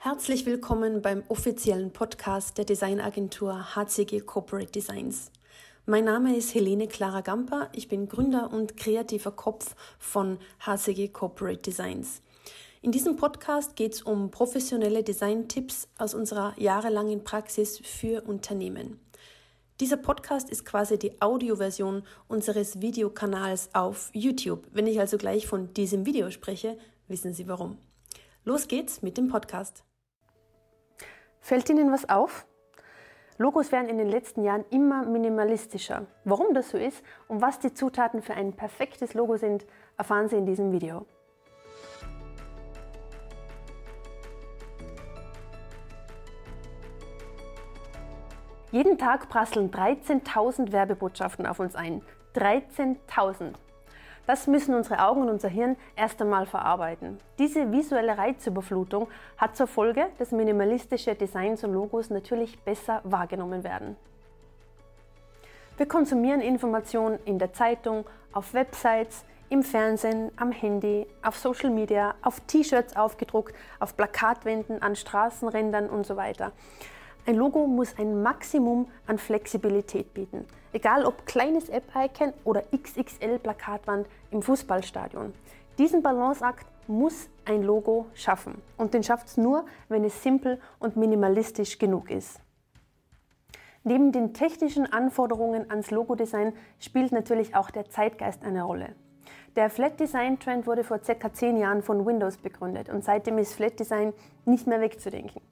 Herzlich willkommen beim offiziellen Podcast der Designagentur HCG Corporate Designs. Mein Name ist Helene Clara Gamper. Ich bin Gründer und kreativer Kopf von HCG Corporate Designs. In diesem Podcast geht es um professionelle Design-Tipps aus unserer jahrelangen Praxis für Unternehmen. Dieser Podcast ist quasi die Audioversion unseres Videokanals auf YouTube. Wenn ich also gleich von diesem Video spreche, wissen Sie warum. Los geht's mit dem Podcast. Fällt Ihnen was auf? Logos werden in den letzten Jahren immer minimalistischer. Warum das so ist und was die Zutaten für ein perfektes Logo sind, erfahren Sie in diesem Video. Jeden Tag prasseln 13.000 Werbebotschaften auf uns ein. 13.000. Das müssen unsere Augen und unser Hirn erst einmal verarbeiten. Diese visuelle Reizüberflutung hat zur Folge, dass minimalistische Designs und Logos natürlich besser wahrgenommen werden. Wir konsumieren Informationen in der Zeitung, auf Websites, im Fernsehen, am Handy, auf Social Media, auf T-Shirts aufgedruckt, auf Plakatwänden, an Straßenrändern und so weiter. Ein Logo muss ein Maximum an Flexibilität bieten. Egal ob kleines App-Icon oder XXL-Plakatwand im Fußballstadion. Diesen Balanceakt muss ein Logo schaffen. Und den schafft es nur, wenn es simpel und minimalistisch genug ist. Neben den technischen Anforderungen ans Logodesign spielt natürlich auch der Zeitgeist eine Rolle. Der Flat Design Trend wurde vor ca. 10 Jahren von Windows begründet und seitdem ist Flat Design nicht mehr wegzudenken.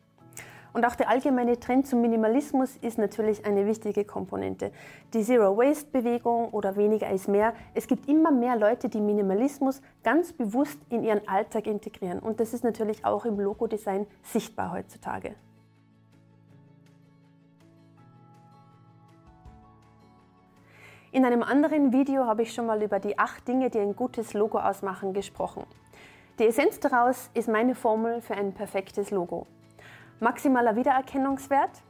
Und auch der allgemeine Trend zum Minimalismus ist natürlich eine wichtige Komponente. Die Zero-Waste-Bewegung oder weniger ist mehr. Es gibt immer mehr Leute, die Minimalismus ganz bewusst in ihren Alltag integrieren. Und das ist natürlich auch im Logo-Design sichtbar heutzutage. In einem anderen Video habe ich schon mal über die acht Dinge, die ein gutes Logo ausmachen, gesprochen. Die Essenz daraus ist meine Formel für ein perfektes Logo. Maximaler Wiedererkennungswert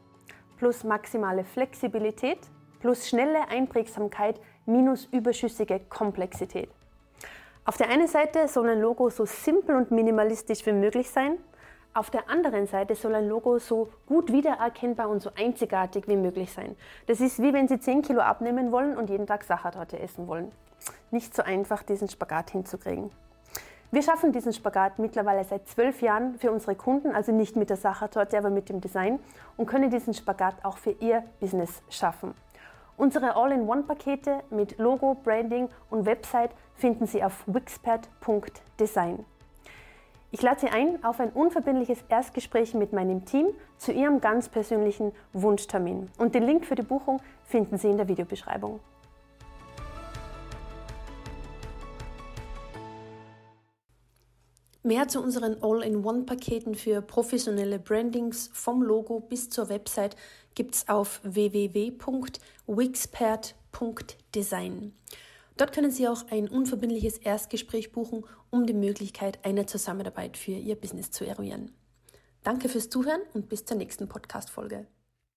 plus maximale Flexibilität plus schnelle Einprägsamkeit minus überschüssige Komplexität. Auf der einen Seite soll ein Logo so simpel und minimalistisch wie möglich sein. Auf der anderen Seite soll ein Logo so gut wiedererkennbar und so einzigartig wie möglich sein. Das ist wie wenn Sie 10 Kilo abnehmen wollen und jeden Tag Sachertorte essen wollen. Nicht so einfach, diesen Spagat hinzukriegen. Wir schaffen diesen Spagat mittlerweile seit zwölf Jahren für unsere Kunden, also nicht mit der Sachertorte, aber mit dem Design und können diesen Spagat auch für Ihr Business schaffen. Unsere All-in-One-Pakete mit Logo, Branding und Website finden Sie auf wixpert.design. Ich lade Sie ein auf ein unverbindliches Erstgespräch mit meinem Team zu Ihrem ganz persönlichen Wunschtermin. Und den Link für die Buchung finden Sie in der Videobeschreibung. Mehr zu unseren All-in-One-Paketen für professionelle Brandings vom Logo bis zur Website gibt's auf www.wixpert.design. Dort können Sie auch ein unverbindliches Erstgespräch buchen, um die Möglichkeit einer Zusammenarbeit für Ihr Business zu eruieren. Danke fürs Zuhören und bis zur nächsten Podcast-Folge.